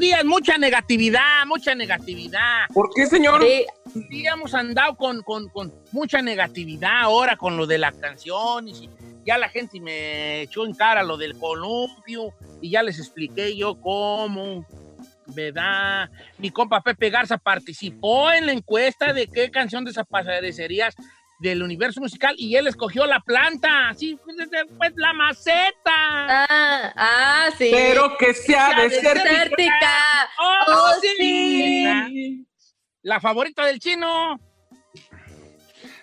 días. Mucha negatividad, mucha negatividad. ¿Por qué, señor? Sí, sí hemos andado con, con- con mucha negatividad ahora con lo de la canción. Y ya la gente me echó en cara lo del columpio y ya les expliqué yo cómo. ¿Verdad? Mi compa Pepe Garza participó en la encuesta de qué canción desaparecerías del universo musical y él escogió la planta, así pues, pues, la maceta. Ah, ah, sí. Pero que sea Ya desértica. Desértica. ¡Oh, Oh, sí! sí. La favorita del chino.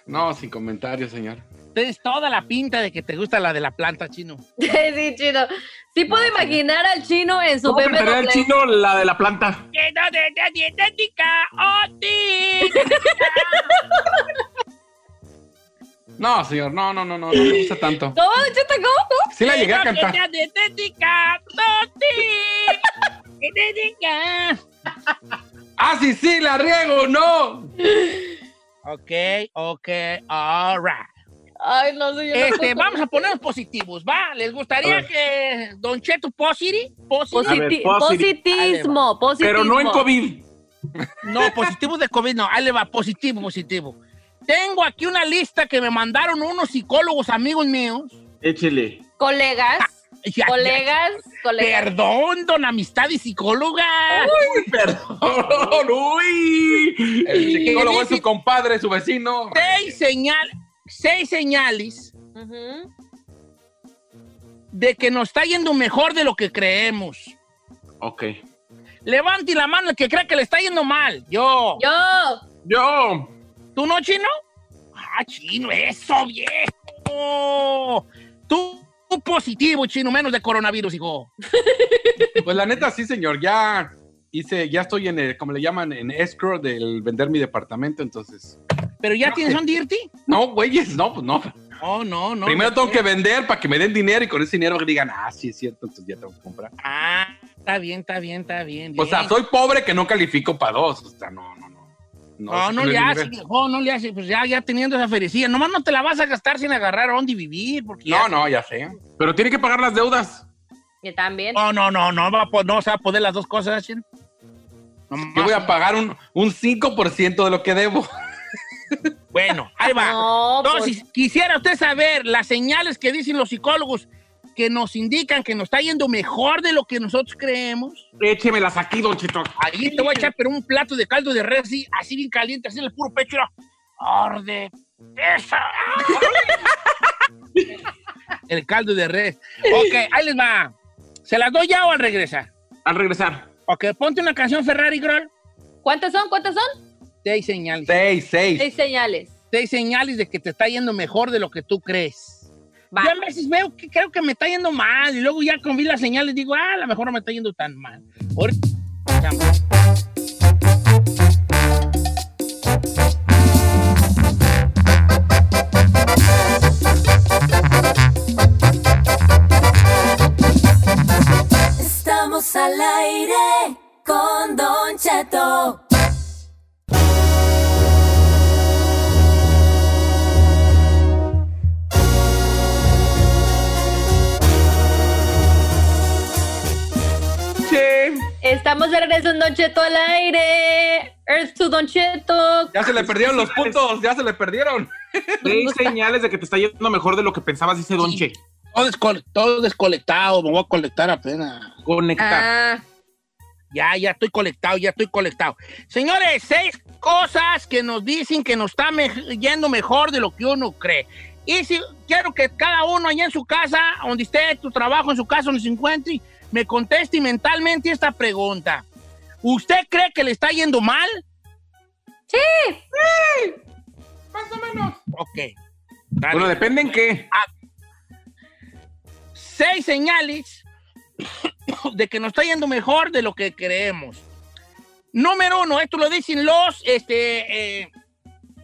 No, sin comentarios, señor. Tienes toda la pinta de que te gusta la de la planta, chino. sí, chino. Sí puedo imaginar al chino en su ¿Cómo cantaría el BMW. chino la de la planta? Dietética, ¡oh, sí! No, señor, no, no, no, no, no me gusta tanto. ¿Cómo, Chito, cómo? Sí la llegué a cantar. ¡Ah, sí, sí, la riego! ¡No! Ok, ok, all right. Ay, no sé, yo no Este, vamos a ponernos positivos, ¿va? ¿Les gustaría que Don Cheto Positi? Positi? Positismo, positismo. Pero no en COVID. No, positivo de COVID, no. Ahí le va, positivo, positivo. Tengo aquí una lista que me mandaron unos psicólogos amigos míos. Échele. Colegas, Ya- colegas, ya- colegas. Perdón, don amistad y psicóloga. Uy, perdón. Uy. El psicólogo es su compadre, su vecino. Seis, señal, seis señales de que nos está yendo mejor de lo que creemos. Ok. Levante la mano el que cree que le está yendo mal. Yo. Yo, Yo. ¿Tú no, chino? Ah, chino, eso, viejo. Tú, positivo, chino, menos de coronavirus, hijo. Pues la neta, sí, señor. Ya hice, ya estoy en el, como le llaman, en escrow del vender mi departamento, entonces. Pero ya tienes un dirty. No, güeyes, no, pues no. Oh, no, no. Primero no tengo que vender para que me den dinero y con ese dinero digan, ah, sí es cierto, entonces ya tengo que comprar. Ah, está bien, está bien, está bien. O sea, soy pobre que no califico para dos. O sea, no, no, no. No, no ese le hace, viejo, no le hace. Pues ya, ya teniendo esa ferecilla. Nomás no te la vas a gastar sin agarrar a dónde vivir. Porque No, ya- no, ya sé. Pero tiene que pagar las deudas. yo también. No, no, no, no, va a no se va a poder las dos cosas. Nomás- Yo voy a pagar un, un 5% de lo que debo. Bueno, ahí va. No, Entonces, pues, quisiera usted saber las señales que dicen los psicólogos que nos indican que nos está yendo mejor de lo que nosotros creemos. Échemelas aquí, Don Chito. Ahí te voy a echar pero un plato de caldo de res así, así bien caliente, así en el puro pecho. Arde. Esa. el caldo de res. Ok, ahí les va. ¿Se las doy ya o al regresar? Al regresar. Ok, ponte una canción Ferrari, Groll. ¿cuántas son? ¿Cuántas son? Seis señales. Seis, seis. Seis señales. Seis señales de que te está yendo mejor de lo que tú crees. Va. Yo a veces veo que creo que me está yendo mal y luego ya con vi las señales digo, ah, a lo mejor no me está yendo tan mal. Ahorita- Estamos al aire con Don Cheto. Estamos de regreso en Don Cheto al aire. Earth to Don Cheto. Ya se le perdieron los puntos, ya se le perdieron. Seis señales de que te está yendo mejor de lo que pensabas, dice Don Che. Todo, descol- todo descolectado, me voy a colectar apenas. Conectar. Ah, Ya, ya estoy colectado, ya estoy colectado. Señores, seis cosas que nos dicen que nos está me- yendo mejor de lo que uno cree. Y si quiero que cada uno allá en su casa, donde esté tu trabajo, en su casa, donde se encuentre, me conteste mentalmente esta pregunta. ¿Usted cree que le está yendo mal? sí. Más o menos. Ok. Bueno, depende en qué. seis señales de que nos está yendo mejor de lo que creemos. Número uno, esto lo dicen los, este, eh,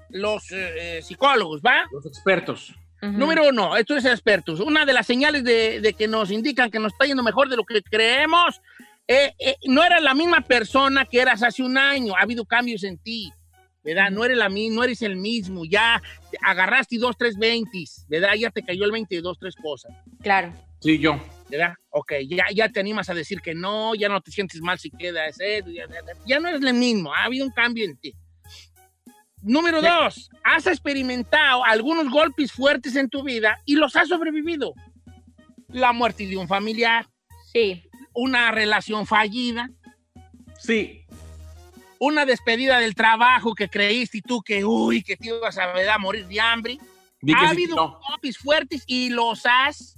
los eh, eh, psicólogos, ¿va? Los expertos. Número uno, esto es expertos. Una de las señales de, de que nos indican que nos está yendo mejor de lo que creemos, eh, eh, no eres la misma persona que eras hace un año. Ha habido cambios en ti, ¿verdad? No eres, la, mi- no eres el mismo. Ya agarraste dos, tres veintis, ¿verdad? Ya te cayó el 20 de dos, tres cosas. Claro. Sí, yo. ¿verdad? Ok, ya, ya te animas a decir que no, ya no te sientes mal si quedas, ¿eh? ya, ya- ya no eres el mismo, ha habido un cambio en ti. Número dos, has experimentado algunos golpes fuertes en tu vida y los has sobrevivido. La muerte de un familiar, Sí. una relación fallida, Sí. una despedida del trabajo que creíste y tú que, uy, que te ibas a, ¿verdad? morir de hambre. Ha sí, habido no. golpes fuertes y los has,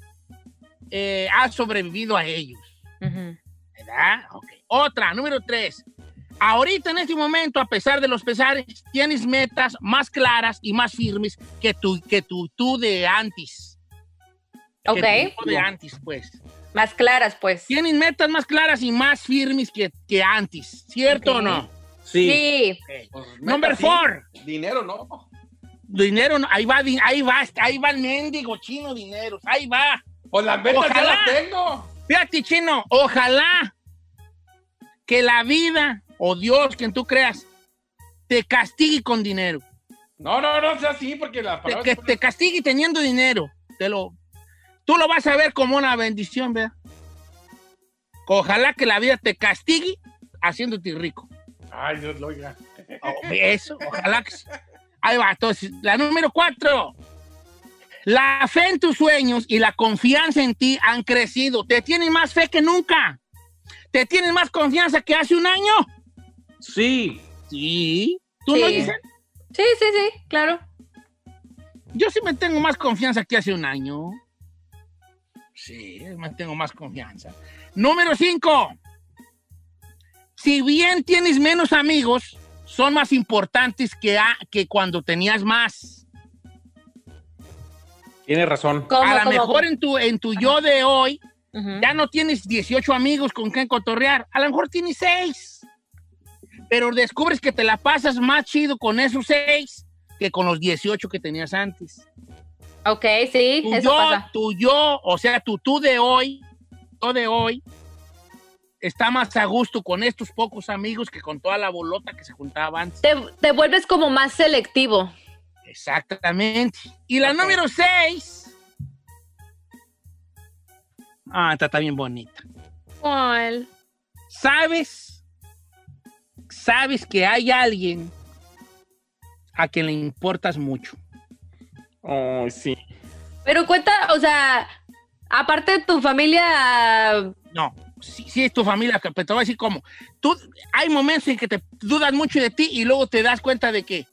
eh, has sobrevivido a ellos. Ujú. ¿Verdad? Ok. Otra, número tres. Ahorita en este momento, a pesar de los pesares, tienes metas más claras y más firmes que tu, que tu tú de antes. Que Ok. tu tú de antes, pues. Más claras, pues. Tienes metas más claras y más firmes que, que antes. ¿Cierto o no? Sí. Sí. Ok. Pues, Number sí. four. Dinero, no. Dinero, no. ahí va, ahí va, ahí va el mendigo chino dinero. Ahí va. Pues las metas ya Ojalá. las tengo. Fíjate, chino, ojalá que la vida o Dios, quien tú creas, te castigue con dinero. No, no, no sea así, porque las Te- palabras. que te castigue teniendo dinero. Te lo, tú lo vas a ver como una bendición, ¿verdad? Ojalá que la vida te castigue haciéndote rico. Ay, Dios lo oiga. Oh, Eso, ojalá que. Ahí va, entonces, la número cuatro. La fe en tus sueños y la confianza en ti han crecido. Te tienen más fe que nunca. Te tienen más confianza que hace un año. Sí. Sí. ¿Tú no Sí. dices? Sí, sí, sí, claro. Yo sí me tengo más confianza que hace un año. Sí, me tengo más confianza. Número cinco. Si bien tienes menos amigos, son más importantes que, a- que cuando tenías más. Tienes razón. ¿Cómo, a lo mejor en tu, en tu yo de hoy ya no tienes 18 amigos con quien cotorrear. A lo mejor tienes 6. Pero descubres que te la pasas más chido con esos 6 que con los 18 que tenías antes. Ok, sí, tu eso yo, pasa. tu yo, o sea, tu tú de hoy, yo de hoy, está más a gusto con estos pocos amigos que con toda la bolota que se juntaba antes. Te, te vuelves como más selectivo. Exactamente. Y la número seis. Ah, está, está bien bonita. ¿Cuál? ¿Sabes? Sabes que hay alguien a quien le importas mucho. Ay, sí. Pero cuenta, o sea, aparte de tu familia, No, sí, sí es tu familia, pero te voy a decir cómo. Tú, hay momentos en que te dudas mucho de ti y luego te das cuenta de que,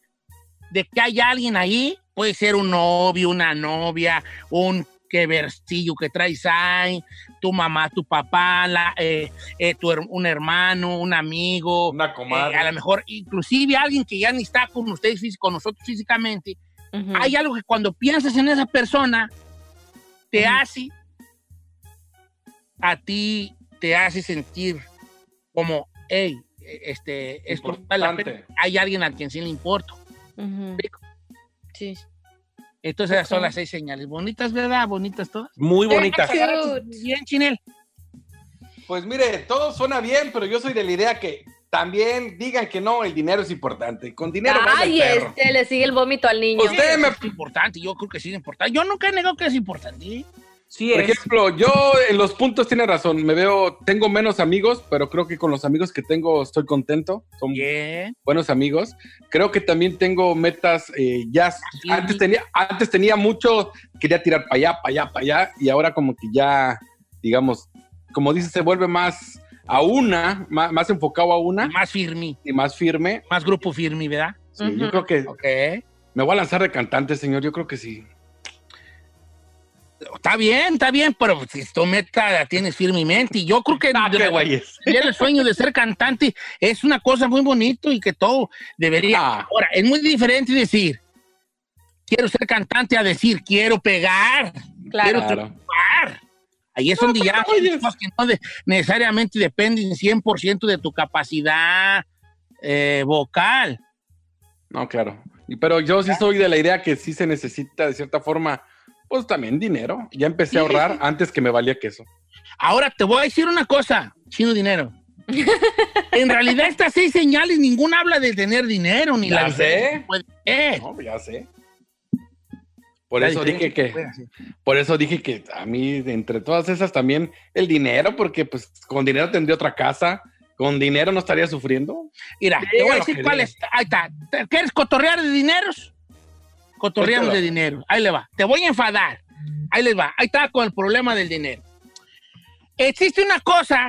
de que hay alguien ahí, puede ser un novio, una novia, un que versillo que traes ahí, tu mamá, tu papá, la, eh, eh, tu un hermano, un amigo, Una eh, comadre. a lo mejor inclusive alguien que ya ni está con ustedes, con nosotros físicamente, hay algo que cuando piensas en esa persona, te hace, a ti te hace sentir como, hey, este, esto vale la pena. Importante. hay alguien a quien sí le importa. ujú. Sí. Entonces esas son las seis señales. Bonitas, ¿verdad? Bonitas todas. Muy bonitas. Bien, Chinel. Pues mire, todo suena bien, pero yo soy de la idea que también digan que no, el dinero es importante. Con dinero Ay, este, le sigue el vómito al niño. Usted me- Es importante, yo creo que sí es importante. Yo nunca he negado que es importante. Sí Por es. ejemplo, yo en los puntos tiene razón. Me veo, tengo menos amigos, pero creo que con los amigos que tengo estoy contento. Son buenos amigos. Creo que también tengo metas. eh, ya Sí. antes tenía, antes tenía mucho, quería tirar para allá, para allá, para allá, y ahora como que ya, digamos, como dice, se vuelve más a una, más, más enfocado a una Más firme, y más firme. más grupo firme, ¿verdad? Sí. Yo creo que Ok. me voy a lanzar de cantante, señor. Yo creo que sí. Está bien, está bien, pero si tu meta la tienes firmemente. Y yo creo que Ah, qué güeyes. tener el sueño de ser cantante es una cosa muy bonito y que todo debería. Ah. Ahora, es muy diferente decir, quiero ser cantante a decir, quiero pegar, quiero Claro. triunfar. Ahí es donde ya cosas que no de- necesariamente dependen 100% de tu capacidad eh, vocal. No, claro. Pero yo sí soy de la idea que sí se necesita de cierta forma, pues también dinero. Ya empecé a ahorrar antes que me valía queso. Ahora te voy a decir una cosa, chino dinero. en realidad estas seis señales, ninguna habla de tener dinero, ni Ya la sé. puede ser. No, ya sé. Por La eso dije que, por eso dije que a mí, entre todas esas, también el dinero, porque pues con dinero tendría otra casa, con dinero no estaría sufriendo. Mira, te voy a decir que cuál digas. es. Ahí está. ¿Te- ¿Quieres cotorrear de dineros? Cotorreamos de dinero. Ahí le va. Te voy a enfadar. Ahí les va. Ahí está con el problema del dinero. Existe una cosa,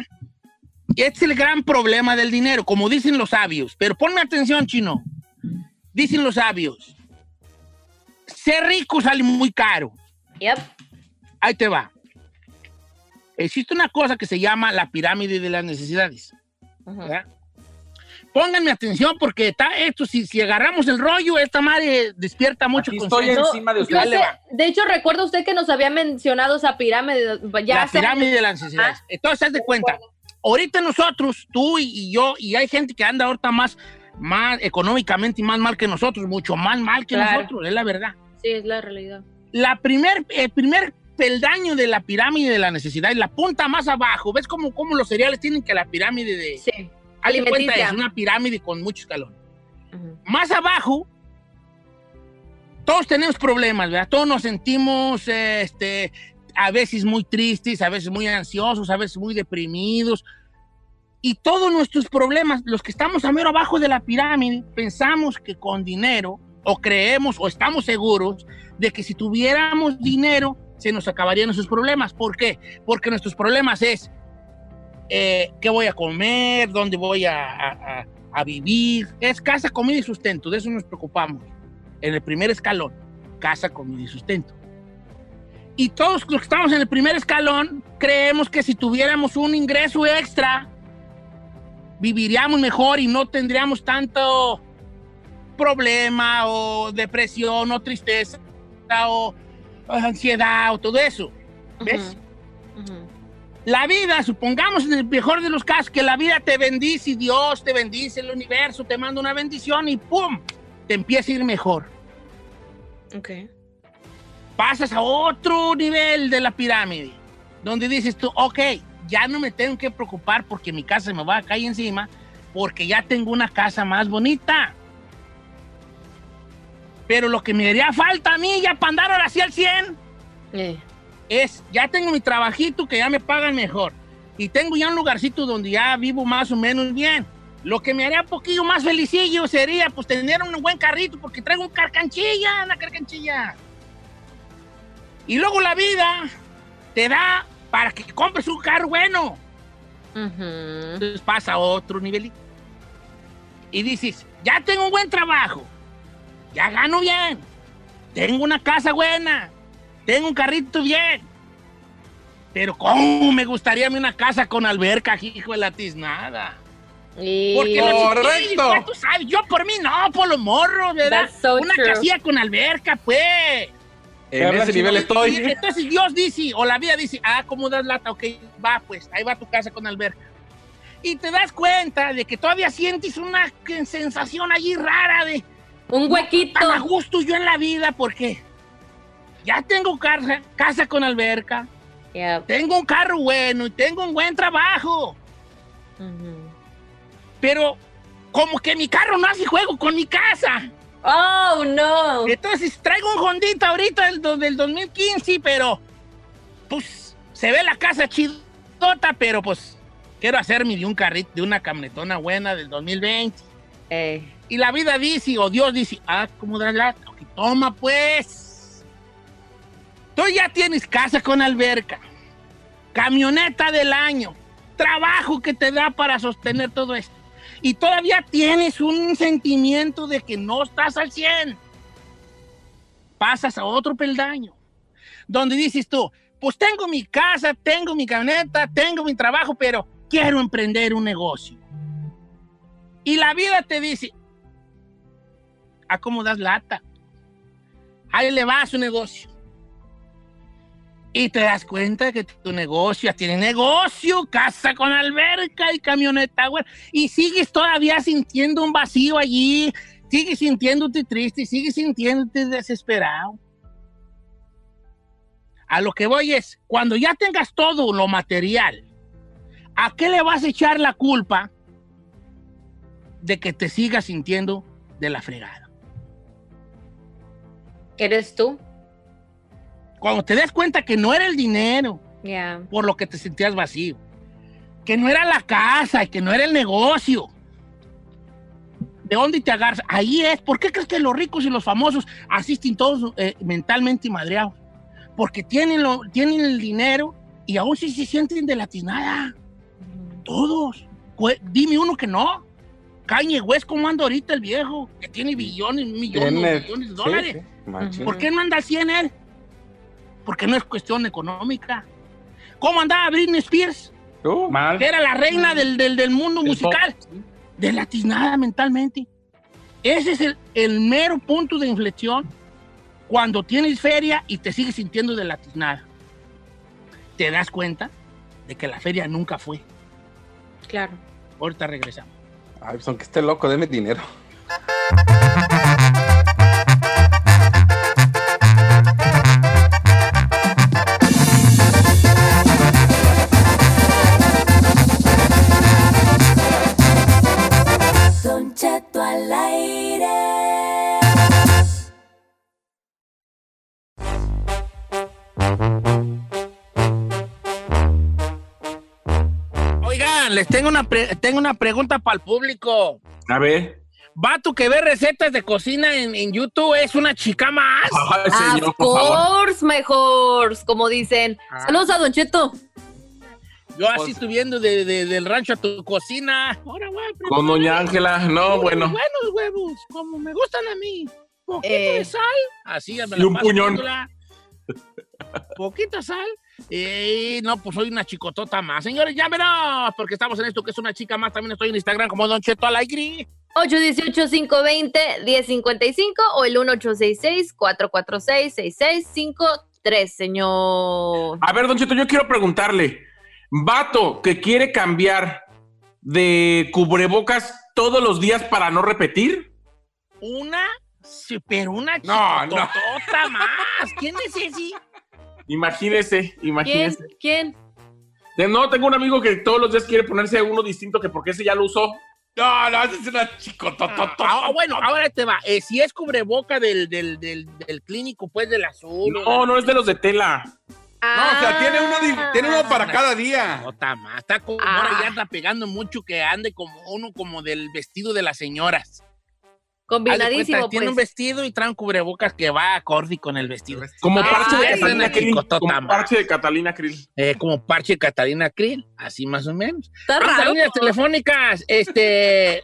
y este es el gran problema del dinero, como dicen los sabios. Pero ponme atención, chino. Dicen los sabios. Ser rico sale muy caro. Yep. Ahí te va. Existe una cosa que se llama la pirámide de las necesidades. Ujú. ¿verdad? Pónganme atención porque está esto, si, si agarramos el rollo, esta madre despierta mucho Aquí estoy encima de usted. Sé- de hecho, recuerda usted que nos había mencionado esa pirámide. Ya la hace pirámide de las necesidades. Ah. Entonces, haz de cuenta, ahorita nosotros, tú y, y yo, y hay gente que anda ahorita más, más económicamente y más mal que nosotros, mucho más mal que Claro. nosotros, es la verdad. Sí, es la realidad. La primer, el primer peldaño de la pirámide de la necesidad, la punta más abajo, ¿ves cómo, cómo los cereales tienen que la pirámide de... Sí. Haz cuenta, es una pirámide con muchos escalones. Más abajo, todos tenemos problemas, ¿verdad? Todos nos sentimos, este, a veces muy tristes, a veces muy ansiosos, a veces muy deprimidos. Y todos nuestros problemas, los que estamos a mero abajo de la pirámide, pensamos que con dinero, o creemos, o estamos seguros de que si tuviéramos dinero, se nos acabarían esos problemas. ¿Por qué? Porque nuestros problemas es eh, qué voy a comer, dónde voy a, a- a- vivir. Es casa, comida y sustento. De eso nos preocupamos. En el primer escalón, casa, comida y sustento. Y todos los que estamos en el primer escalón creemos que si tuviéramos un ingreso extra, viviríamos mejor y no tendríamos tanto problema o depresión o tristeza o, ansiedad o todo eso. ¿Ves? Ujú. Ujú. La vida, supongamos en el mejor de los casos que la vida te bendice y Dios te bendice, el universo te manda una bendición y ¡pum! Te empieza a ir mejor. Ok. Pasas a otro nivel de la pirámide, donde dices tú, ok, ya no me tengo que preocupar porque mi casa me va a caer encima, porque ya tengo una casa más bonita. Pero lo que me haría falta a mí ya para andar ahora sí al 100 Eh. Es, ya tengo mi trabajito que ya me pagan mejor. Y tengo ya un lugarcito donde ya vivo más o menos bien. Lo que me haría un poquillo más felicillo sería pues tener un buen carrito porque traigo un carcanchilla, una carcanchilla. Y luego la vida te da para que compres un carro bueno. Ujú. Entonces pasa a otro nivelito. Y dices, ya tengo un buen trabajo, ya gano bien, tengo una casa buena, tengo un carrito bien. Pero ¿cómo me gustaría a mí una casa con alberca, hijo de la tiznada? Y- Porque los Correcto. chiquillos, pues, tú sabes, yo por mí no, por los morros, ¿verdad? So una true. casilla con alberca, pues. ¿Qué En ese nivel estoy. Entonces Dios dice, o la vida dice, ah, ¿cómo das lata? Ok, va, pues, ahí va tu casa con alberca. Y te das cuenta de que todavía sientes una sensación allí rara de, Un huequito. tan a gusto yo en la vida, porque ya tengo casa, casa con alberca, Yep. tengo un carro bueno y tengo un buen trabajo, Ujú. pero como que mi carro no hace juego con mi casa. Oh, no. Entonces traigo un Hondita ahorita del, del 2015, pero pues se ve la casa chidota, pero pues quiero hacerme de un carrito, de una camionetona buena del 2020. Eh. Y la vida dice, o Dios dice, ah, ¿cómo da la? Ok, toma pues. Tú ya tienes casa con alberca, camioneta del año, trabajo que te da para sostener todo esto. Y todavía tienes un sentimiento de que no estás al 100. Pasas a otro peldaño, donde dices tú, pues tengo mi casa, tengo mi camioneta, tengo mi trabajo, pero quiero emprender un negocio. Y la vida te dice, ¿a cómo das lata? Ahí le va a su negocio. Y te das cuenta que tu negocio tiene negocio, casa con alberca y camioneta, güey. Y sigues todavía sintiendo un vacío allí, sigues sintiéndote triste, sigues sintiéndote desesperado. A lo que voy es, cuando ya tengas todo lo material, ¿a qué le vas a echar la culpa de que te sigas sintiendo de la fregada? ¿Eres tú? Cuando te das cuenta que no era el dinero Ya. por lo que te sentías vacío, que no era la casa, que no era el negocio. ¿De dónde te agarras? Ahí es. ¿Por qué crees que los ricos y los famosos asisten todos eh, mentalmente madreados? Porque tienen, lo, tienen el dinero y aún sí se sienten de latiznada. Todos. Dime uno que no. Kanye West, ¿cómo anda ahorita el viejo? Que tiene billones, millones, millones de sí, dólares. sí, machín. ¿Por qué no anda así en él? Porque no es cuestión económica. ¿Cómo andaba Britney Spears? Uh, Mal. Que era la reina del, del- del mundo Del musical. De latiznada mentalmente. Ese es el, el mero punto de inflexión cuando tienes feria y te sigues sintiendo de latiznada. Te das cuenta de que la feria nunca fue. Claro. Ahorita regresamos. Ay, pues aunque esté loco, deme dinero. Les tengo una, pre- tengo una pregunta para el público. A ver. Vato que ve recetas de cocina en, en YouTube es una chica más. Ay, señor, of por favor. course, mejor, como dicen. Ah. Saludos a Don Cheto. Yo así Pues- viendo de, de- del rancho a tu cocina. Ahora voy a preparar Con doña Ángela. No, bueno. Buenos huevos, como me gustan a mí. Poquito Eh. de sal. Así me Y la un paso puñón. Poquita sal. Eh, no, pues soy una chicotota más. Señores, llámenos, porque estamos en esto que es una chica más. También estoy en Instagram como Don Cheto Alegre. 818-520-1055 o el 1866-446-6653, señor. A ver, Don Cheto, yo quiero preguntarle. Vato que quiere cambiar de cubrebocas todos los días para no repetir. Una, sí, pero una No, no. chicotota más. ¿Quién es ese? Imagínese, ¿Quién? imagínese. ¿Quién? De- No, tengo un amigo que todos los días quiere ponerse uno distinto que porque ese ya lo usó. No, no, esa es una chicototota. Ah, bueno, ahora te va. Eh, si es cubreboca del, del, del, del clínico, pues del azul. No, no es de los de tela. No, o sea, tiene uno, tiene uno para Ah. cada día. No, está más. Está como Ah. ahora ya anda pegando mucho que ande como uno como del vestido de las señoras. Combinadísimo, cuenta, Tiene un pues. vestido y trae un cubrebocas que va acorde con el vestido. Como Ay, parche de Catalina Krill. Como parche de Catalina Krill. Eh, como parche de Catalina Krill, así más o menos. Está Vamos a raro. líneas telefónicas. Este.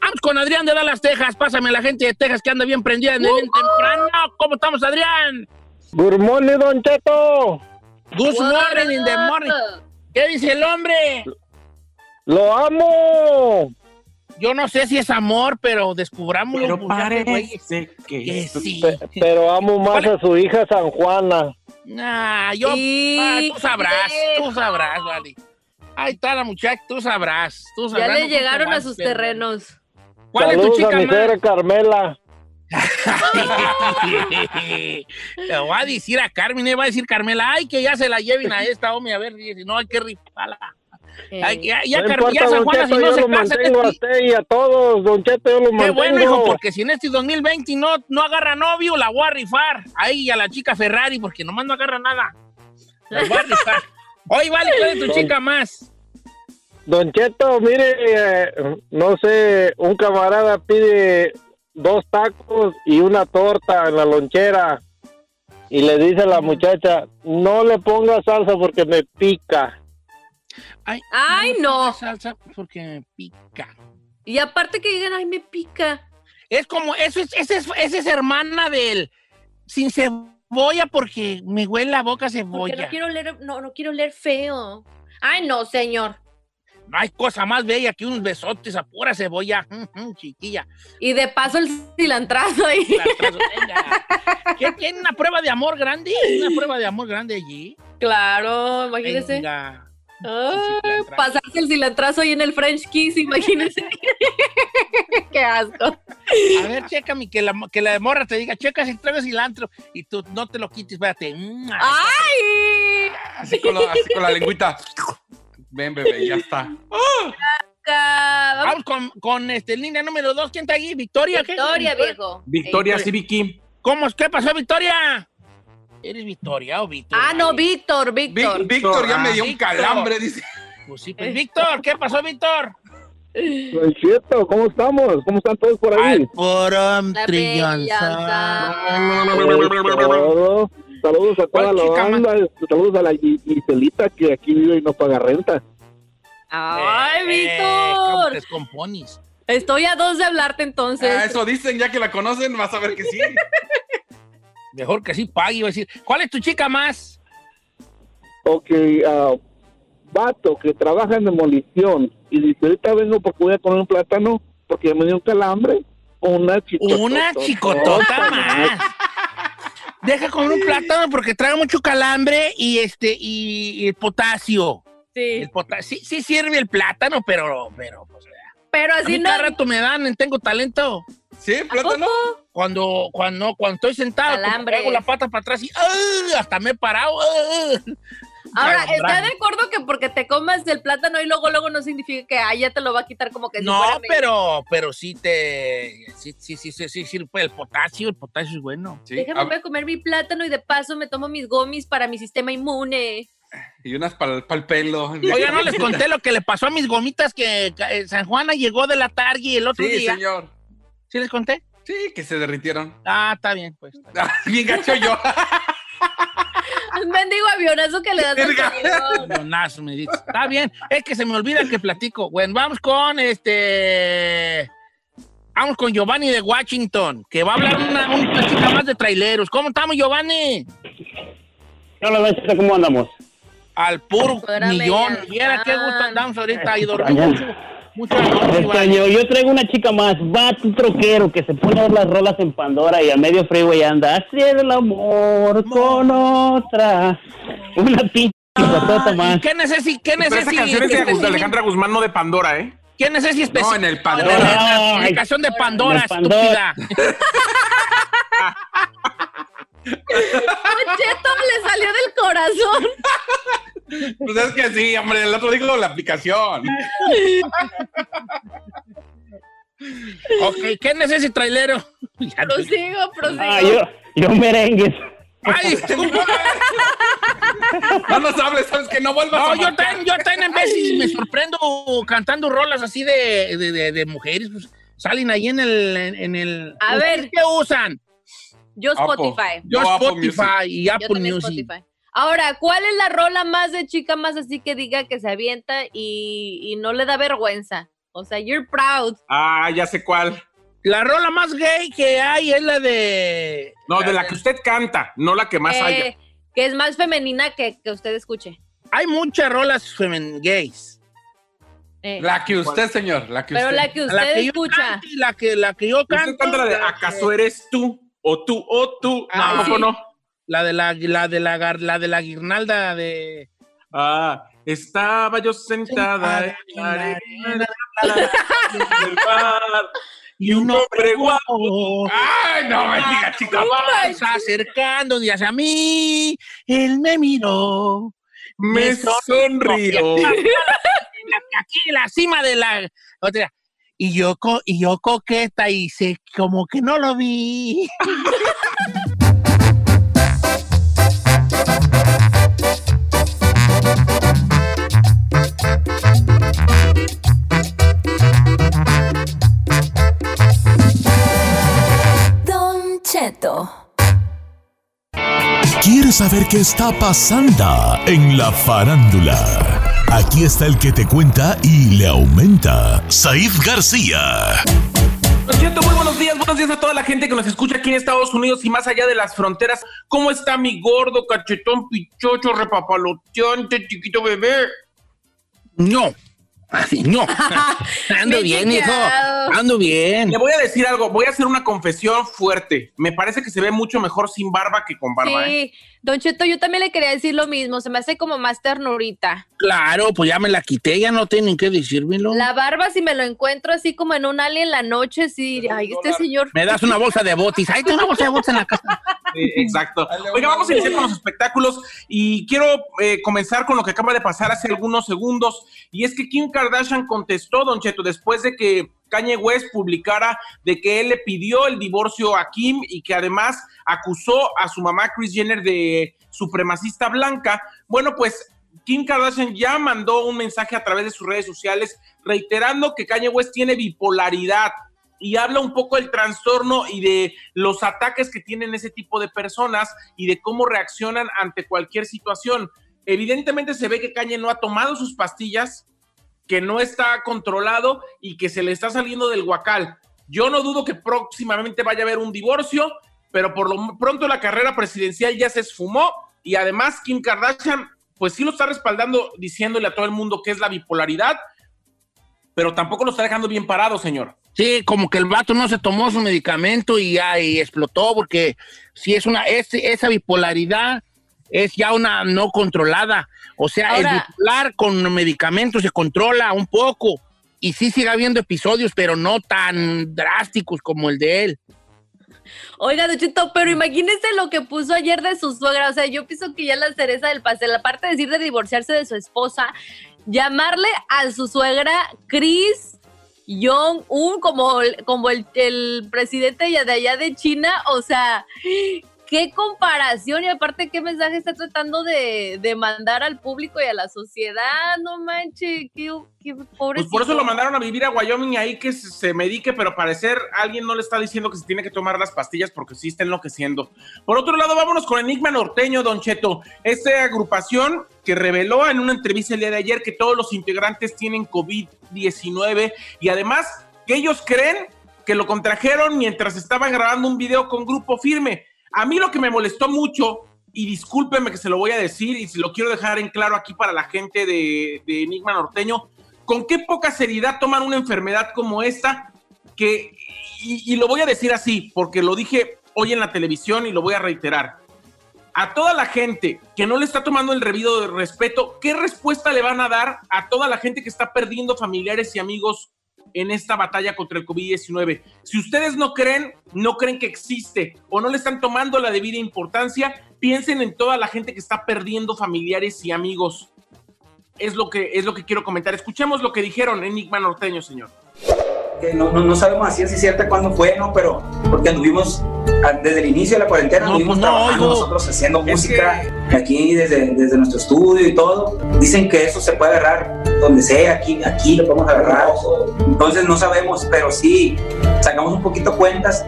Vamos con Adrián de Dallas, Texas. Pásame a la gente de Texas que anda bien prendida desde bien temprano. ¿Cómo estamos, Adrián? Good morning, Don Cheto. Good morning in the morning. ¿Qué dice el hombre? Lo amo. Yo no sé si es amor, pero descubramos Pero los parece que que sí. Pe- pero amo más ¿Cuál a su hija San Juana. Nah, yo. Ah, tú sabrás, tú sabrás, vale. Ahí está la muchacha, tú sabrás. Tú Ya sabrás, le no creo que llegaron a sus pero- terrenos. ¿Cuál es tu Saludos a chica mi suegra Carmela. Le voy a decir a Carmen, le voy a decir Carmela, ay, que ya se la lleven a esta, hombre, a ver, dice, no, hay que rifarla. Eh, Ay, ya, ya, no Car- importa, ya San Don Juana, Cheto, si no yo se lo casa, mantengo a usted y a todos, Don Cheto, yo lo Qué mantengo. bueno, hijo, porque si en este 2020 no, no agarra novio, la voy a rifar. Ahí y a la chica Ferrari, porque nomás no agarra nada. La voy a rifar. Oye, vale, ¿cuál es tu chica más? Don Cheto, mire, eh, no sé, un camarada pide dos tacos y una torta en la lonchera y le dice a la muchacha, no le ponga salsa porque me pica. Ay, no. salsa porque me pica. Y aparte que digan, ay, me pica. Es como, eso es, esa es, esa es hermana del sin cebolla porque me huele la boca a Porque cebolla. no quiero leer, no, no quiero leer feo. Ay, no, señor. No hay cosa más bella que unos besotes a pura cebolla. Chiquilla. Y de paso el cilantrazo ahí. Venga. ¿Qué tiene una prueba de amor grande? Una prueba de amor grande allí. Claro, imagínese. Venga. Cilantrazo. pasarse el cilantrazo ahí en el French Kiss, imagínese. Qué asco. A ver, chécame, que la, que la morra te diga, checa si trae cilantro y tú no te lo quites, espérate. Mm, ay, ¡Ay! Así con, lo- así con la lengüita. Ven, bebé, ya está. Vamos con, con este, línea número dos. ¿Quién está ahí? ¿Victoria? ¿Qué? Victoria, viejo. Victoria Ey, Civiki. ¿Cómo? ¿Qué pasó, Victoria? ¿Eres Victoria o Víctor? Ah, no, Vale. Víctor, Vi- Víctor. Víctor ya me dio un Víctor. calambre, dice. Pues sí, pues, Víctor, ¿qué pasó, Víctor? Don Cheto, ¿cómo estamos? ¿Cómo están todos por ahí? Al trillanza. Todo. Saludos a toda ¿Cuál la banda, este, saludos a la Gi- Giselita que aquí vive y no paga renta. Ay, Eh, ¿Cómo Víctor. te descompones? Estoy a dos de hablarte entonces. Ah, eso dicen, ya que la conocen, vas a ver que sí. Mejor que sí pague, iba a decir. ¿Cuál es tu chica más? Ok, ah, vato que trabaja en demolición y dice, ahorita vengo porque voy a comer un plátano porque me dio un calambre. Una chicotota. Una chicotota más. Deja comer un plátano porque trae mucho calambre y este y, y el potasio. sí. El pota- sí, sí sirve el plátano, pero, pero, pues, Pero a así mí no. cada rato me dan, tengo talento. ¿Sí? ¿A ¿Plátano? Cuando, cuando, cuando estoy sentado, hago la pata para atrás y ¡ah! hasta me he parado. ¡ah! Ahora. ¿está de acuerdo que porque te comas el plátano y luego luego no significa que ah, ya te lo va a quitar como que si No, mi- pero, pero sí te, sí, sí, sí, sí, sí, sí, pues, el potasio, el potasio es bueno. Sí. Déjame Ah, a comer mi plátano y de paso me tomo mis gomis para mi sistema inmune. y unas para el pelo. Oiga, no les conté lo que le pasó a mis gomitas que eh, San Juana llegó de la tarde el otro Sí, día. señor. ¿Sí les conté? Sí, que se derritieron. Ah, está bien, pues. está bien. Bien gacho yo. Un mendigo avionazo que le das al me dice. Está bien, es que se me olvida que platico. Bueno, vamos con este. Vamos con Giovanni de Washington, que va a hablar una, una chica más de traileros. ¿Cómo estamos, Giovanni? Hola, ¿cómo andamos? Al puro millón. Viera qué gusto andamos ahorita y dormimos mucho. Mucho anoche, Este Giovanni. año yo traigo una chica más, vato troquero que se pone a ver las rolas en Pandora y a medio freeway anda hacer el amor con otra. Una pinche patota más. ¿Y ¿Qué necesita? ¿Qué Pero esa necesita? canción es de de Alejandra Guzmán, no de Pandora, ¿eh? ¿Quién necesita especial? No, en el En Pandora. la Ay, aplicación de Pandora, de Pandora. estúpida. Cheto le salió del corazón. Pues es que sí, hombre, el otro dijo la aplicación. Ok, ¿qué necesita trailero? Prosigo, prosigo. Ah, yo, yo merengues. Ay, No nos hables, sabes que no vuelvas no, a yo también, yo también en veces me sorprendo cantando rolas así de, de, de- de mujeres, pues salen ahí en el... En, en el A ¿Ustedes ver. ¿Qué usan? Yo. Spotify. Yo Yo Apple Spotify y Yo Apple también Music. Spotify. Ahora, ¿cuál es la rola más de chica más así que diga que se avienta y, y no le da vergüenza? O sea, you're proud. Ah, ya sé cuál. La rola más gay que hay es la de... No, de la que usted canta, no la que más Eh, haya. que es más femenina que, que usted escuche. Hay muchas rolas femen gays. Eh, La que usted, señor, la que pero usted. la que usted la que yo escucha. cante la que, la que yo canto. Usted canta la de ¿Acaso eres tú? O tú, o tú. Ah, no, sí. ¿cómo no? La de la, la de la, gar- la de la guirnalda de... Ah, estaba yo sentada en la arena del bar y un hombre guapo. Ay, no me diga, chico. Se acercando y hacia mí, él me miró. Me sonrió. Aquí en la cima de la otra. Y yo, co- y yo coqueta y se, como que no lo vi. Don Cheto. ¿Quieres saber qué está pasando en la farándula? Aquí está el que te cuenta y le aumenta, Saif García. Don Cheto, muy buenos días, buenos días a toda la gente que nos escucha aquí en Estados Unidos y más allá de las fronteras. ¿Cómo está mi gordo, cachetón, pichocho, repapaloteante, chiquito bebé? No. Así, no. Ando bien, hijo. Ando bien. Le voy a decir algo, voy a hacer una confesión fuerte. Me parece que se ve mucho mejor sin barba que con barba, ¿eh? Sí, Don Cheto, yo también le quería decir lo mismo. Se me hace como más ternurita. Claro, pues ya me la quité, ya no tienen que decírmelo. La barba, si me lo encuentro así como en un alien en la noche, sí, ay, este señor. Me das una bolsa de botis. Ahí tengo una bolsa de botis en la casa. Sí, exacto. Oiga, vamos a iniciar con los espectáculos y quiero eh, comenzar con lo que acaba de pasar hace algunos segundos. Y es que Kim Kardashian contestó, Don Cheto, después de que Kanye West publicara de que él le pidió el divorcio a Kim y que además acusó a su mamá Kris Jenner de supremacista blanca. Bueno, pues Kim Kardashian ya mandó un mensaje a través de sus redes sociales reiterando que Kanye West tiene bipolaridad y habla un poco del trastorno y de los ataques que tienen ese tipo de personas y de cómo reaccionan ante cualquier situación. Evidentemente se ve que Kanye no ha tomado sus pastillas, que no está controlado y que se le está saliendo del guacal. Yo no dudo que próximamente vaya a haber un divorcio, pero por lo pronto la carrera presidencial ya se esfumó y además Kim Kardashian pues sí lo está respaldando diciéndole a todo el mundo que es la bipolaridad, pero tampoco lo está dejando bien parado, señor. Sí, como que el vato no se tomó su medicamento y ya y explotó, porque si es una, es, esa bipolaridad es ya una no controlada. O sea, el bipolar con medicamentos se controla un poco y sí sigue habiendo episodios, pero no tan drásticos como el de él. Oiga, Don Cheto, pero imagínese lo que puso ayer de su suegra. O sea, yo pienso que ya la cereza del pastel, aparte de decir de divorciarse de su esposa, llamarle a su suegra Chris Jong-un como, el- como el, el presidente de allá de China. O sea, qué comparación y aparte qué mensaje está tratando de, de mandar al público y a la sociedad. No manches, qué, qué pobre. Pues por eso lo mandaron a vivir a Wyoming ahí que se medique, pero parecer alguien no le está diciendo que se tiene que tomar las pastillas porque sí está enloqueciendo. Por otro lado, vámonos con Enigma Norteño, Don Cheto. Esta agrupación que reveló en una entrevista el día de ayer que todos los integrantes tienen COVID-19 y además que ellos creen que lo contrajeron mientras estaban grabando un video con Grupo Firme. A mí lo que me molestó mucho, y discúlpeme que se lo voy a decir y se lo quiero dejar en claro aquí para la gente de, de Enigma Norteño, con qué poca seriedad toman una enfermedad como esta, que, y lo voy a decir así, porque lo dije hoy en la televisión y lo voy a reiterar. A toda la gente que no le está tomando el revido de respeto, ¿qué respuesta le van a dar a toda la gente que está perdiendo familiares y amigos en esta batalla contra el COVID-19? Si ustedes no creen, no creen que existe o no le están tomando la debida importancia, piensen en toda la gente que está perdiendo familiares y amigos. Es lo que, es lo que quiero comentar. Escuchemos lo que dijeron Enigma Norteño, señor. que no, no, no sabemos a ciencia cierta cuándo fue, ¿no? Pero porque anduvimos desde el inicio de la cuarentena, No, pues no, nosotros haciendo Es música aquí desde, desde nuestro estudio y todo. Dicen que eso se puede agarrar donde sea, aquí, aquí lo podemos agarrar. Entonces no sabemos, pero sí sacamos un poquito cuentas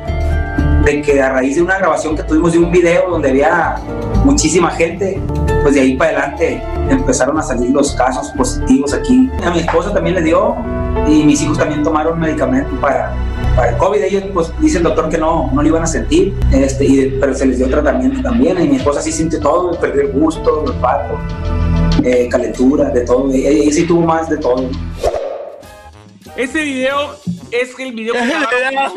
de que a raíz de una grabación que tuvimos de un video donde había muchísima gente, pues de ahí para adelante empezaron a salir los casos positivos aquí. A mi esposa también le dio y mis hijos también tomaron medicamento para, para el COVID. Ellos, pues, dice el doctor que no, no lo iban a sentir, este, y, pero se les dio tratamiento también. Y mi esposa sí sintió todo, perdió el gusto, el olfato, eh, calentura, de todo. Ella, ella sí tuvo más de todo. Ese video es el video que grabaron-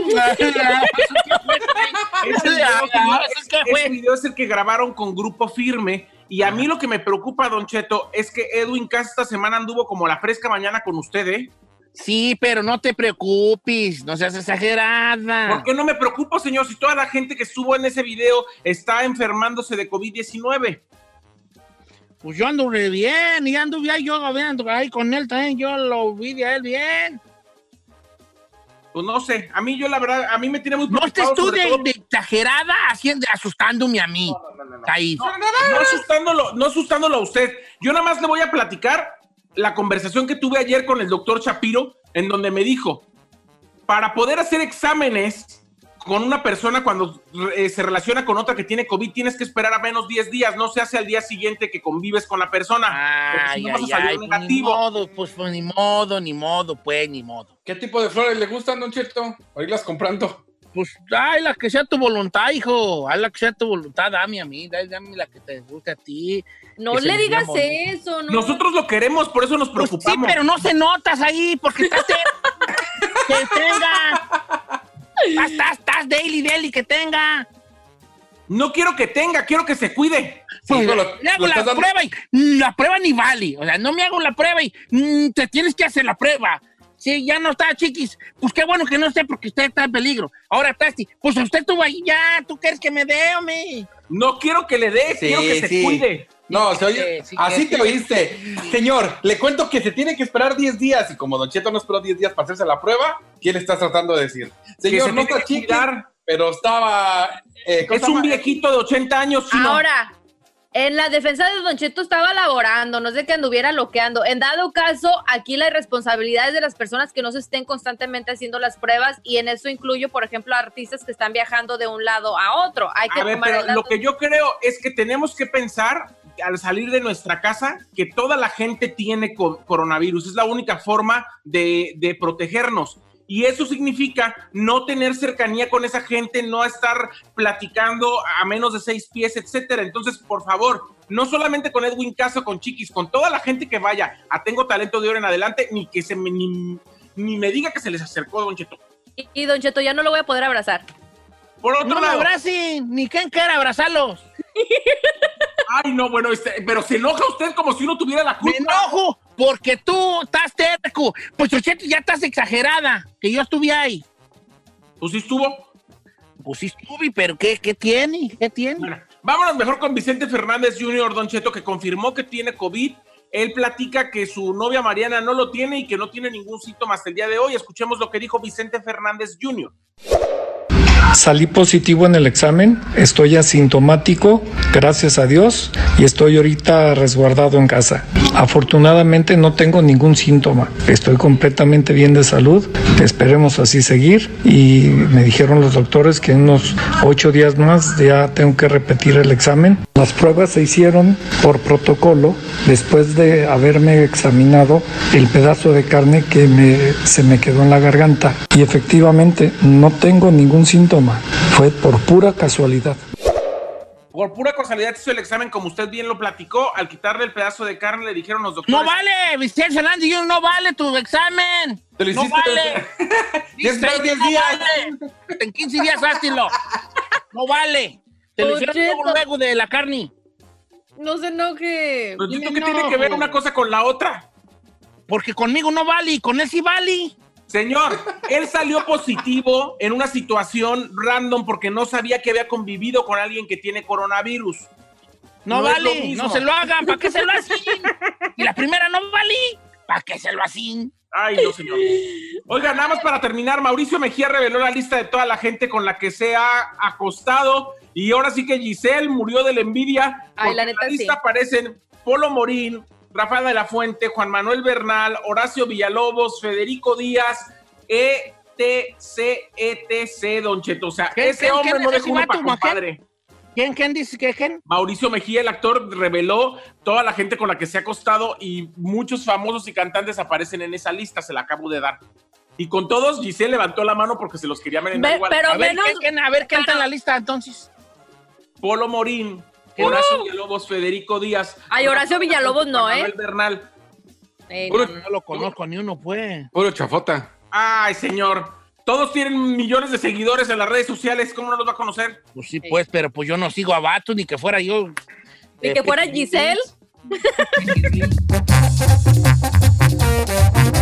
Ese video, señor, es- ese video es el que grabaron con Grupo Firme. Y a mí lo que me preocupa, Don Cheto, es que Edwin Cass esta semana anduvo como la fresca mañana con usted, ¿eh? Sí, pero no te preocupes, no seas exagerada. ¿Por qué no me preocupo, señor, si toda la gente que estuvo en ese video está enfermándose de COVID-19? Pues yo ando re bien, y ando bien, yo ando ahí con él también, yo lo vi de él bien. Pues no sé, a mí yo la verdad, a mí me tiene muy No estés tú de, todo- de exagerada haciendo, asustándome a mí. Ahí. no asustándolo, no asustándolo a usted. Yo nada más le voy a platicar la conversación que tuve ayer con el doctor Shapiro, en donde me dijo, para poder hacer exámenes con una persona cuando eh, se relaciona con otra que tiene COVID, tienes que esperar a menos 10 días, no se hace al día siguiente que convives con la persona. porque si Ay, no vas a ay, salir ay, pues ni negativo. modo, pues, pues ni modo, ni modo, pues ni modo. ¿Qué tipo de flores le gustan, Don Cheto? Para irlas comprando. Pues, ay, la que sea tu voluntad, hijo. Haz la que sea tu voluntad, dame a mí, dame, dame la que te guste a ti. No le digas eso, ¿no? Nosotros lo queremos, por eso nos Pues sí, preocupamos. pero no se notas ahí, porque estás... que tenga... Estás, estás, daily, daily, que tenga. No quiero que tenga, quiero que se cuide. Sí, Pues, hijo, lo- le hago la dando- prueba y la prueba ni vale. O sea, no me hago la prueba y mm, te tienes que hacer la prueba. Sí, ya no está, chiquis. Pues qué bueno que no esté porque usted está en peligro. Ahora, Tasti, pues usted estuvo ahí ya. ¿Tú quieres que me dé, hombre? No quiero que le dé, Sí, quiero que se cuide. No, se oye, sí, así que- te oíste. Señor, le cuento que se tiene que esperar 10 días y como Don Cheto no esperó 10 días para hacerse la prueba, ¿quién le estás tratando de decir? Señor, se no está que chiqui, cuidar. pero estaba... eh, ¿cómo Es un viejito de 80 años, chino. Ahora, en la defensa de Don Cheto estaba laborando, no sé que anduviera loqueando. En dado caso, aquí la irresponsabilidad es de las personas que no se estén constantemente haciendo las pruebas y en eso incluyo, por ejemplo, artistas que están viajando de un lado a otro. Hay que A ver, pero lo que yo creo es que tenemos que pensar al salir de nuestra casa que toda la gente tiene co- coronavirus. Es la única forma de, de protegernos. Y eso significa no tener cercanía con esa gente, no estar platicando a menos de seis pies, etcétera. Entonces, por favor, no solamente con Edwin Caso, con Chiquis, con toda la gente que vaya a Tengo Talento de ahora en adelante, ni que se me, ni, ni me diga que se les acercó Don Cheto. Y, y Don Cheto ya no lo voy a poder abrazar. Por otro No me lado, abracen, ni quien quiera abrazarlos. ay no, bueno, este, pero se enoja usted como si uno tuviera la Me culpa. enojo porque tú estás terco. Pues, Cheto, ya estás exagerada. Que yo estuve ahí. Pues sí estuvo. Pues sí estuve, pero ¿qué, qué tiene? ¿Qué tiene? Bueno, vámonos mejor con Vicente Fernández Jr., Don Cheto, que confirmó que tiene COVID. Él platica que su novia Mariana no lo tiene y que no tiene ningún síntoma hasta el día de hoy. Escuchemos lo que dijo Vicente Fernández Jr. Salí positivo en el examen, estoy asintomático, gracias a Dios, y estoy ahorita resguardado en casa. Afortunadamente no tengo ningún síntoma, estoy completamente bien de salud, esperemos así seguir. Y me dijeron los doctores que en unos ocho días más ya tengo que repetir el examen. Las pruebas se hicieron por protocolo después de haberme examinado el pedazo de carne que me, se me quedó en la garganta. Y efectivamente no tengo ningún síntoma, fue por pura casualidad. Por pura casualidad hizo el examen, como usted bien lo platicó. Al quitarle el pedazo de carne, le dijeron los doctores. No vale, Vicente Fernández, yo no vale tu examen. Te lo no hiciste vale. Ya Dice, esperó 10 no días. vale. En 15 días háztelo. No vale. Te lo hicieron luego, luego de la carne. No se enoje. Cheto, Yo ¿qué no, tiene que ver una cosa con la otra? Porque conmigo no vale y con él sí vale. Señor, él salió positivo en una situación random porque no sabía que había convivido con alguien que tiene coronavirus. No, vale, no se lo hagan. ¿Para qué se lo hacen? Y la primera no vale. ¿Para qué se lo hacen? Ay, no, señor. Oiga, nada más para terminar, Mauricio Mejía reveló la lista de toda la gente con la que se ha acostado. Y ahora sí que Giselle murió de la envidia. Ay, la en neta, lista sí. aparecen Polo Morín, Rafael de la Fuente, Juan Manuel Bernal, Horacio Villalobos, Federico Díaz, ETC, ETC, Don Cheto. O sea, ¿Qué- ese hombre no dejó uno para compadre. ¿Quién, quién dice que quién? Mauricio Mejía, el actor, reveló toda la gente con la que se ha acostado y muchos famosos y cantantes aparecen en esa lista, se la acabo de dar. Y con todos, Giselle levantó la mano porque se los quería merendar Ve- igual. pero A ver, menos- ¿quién- quién- a ver, ¿qué está en la lista entonces? Polo Morín, Horacio Villalobos, Federico Díaz. Ay, Horacio Villalobos no, Juan ¿eh? Manuel Bernal. Eh, Puro- no, no. No lo conozco ni uno, pues. Puro chafota. Ay, señor. Todos tienen millones de seguidores en las redes sociales. ¿Cómo no los va a conocer? Pues sí, pues, pero pues yo no sigo a Vato ni que fuera yo. Ni eh, que fuera Pepe Giselle.